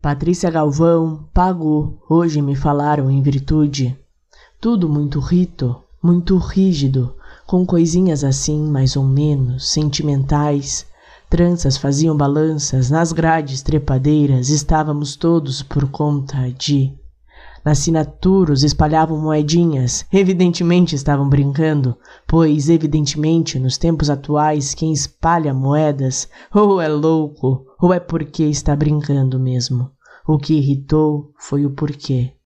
Patrícia Galvão, pagou, hoje me falaram em virtude. Tudo muito rito, muito rígido, com coisinhas assim, mais ou menos, sentimentais. Tranças faziam balanças, nas grades trepadeiras estávamos todos por conta de. Nas sinaturos espalhavam moedinhas, evidentemente estavam brincando, pois, evidentemente, nos tempos atuais, quem espalha moedas ou é louco ou é porque está brincando mesmo. O que irritou foi o porquê.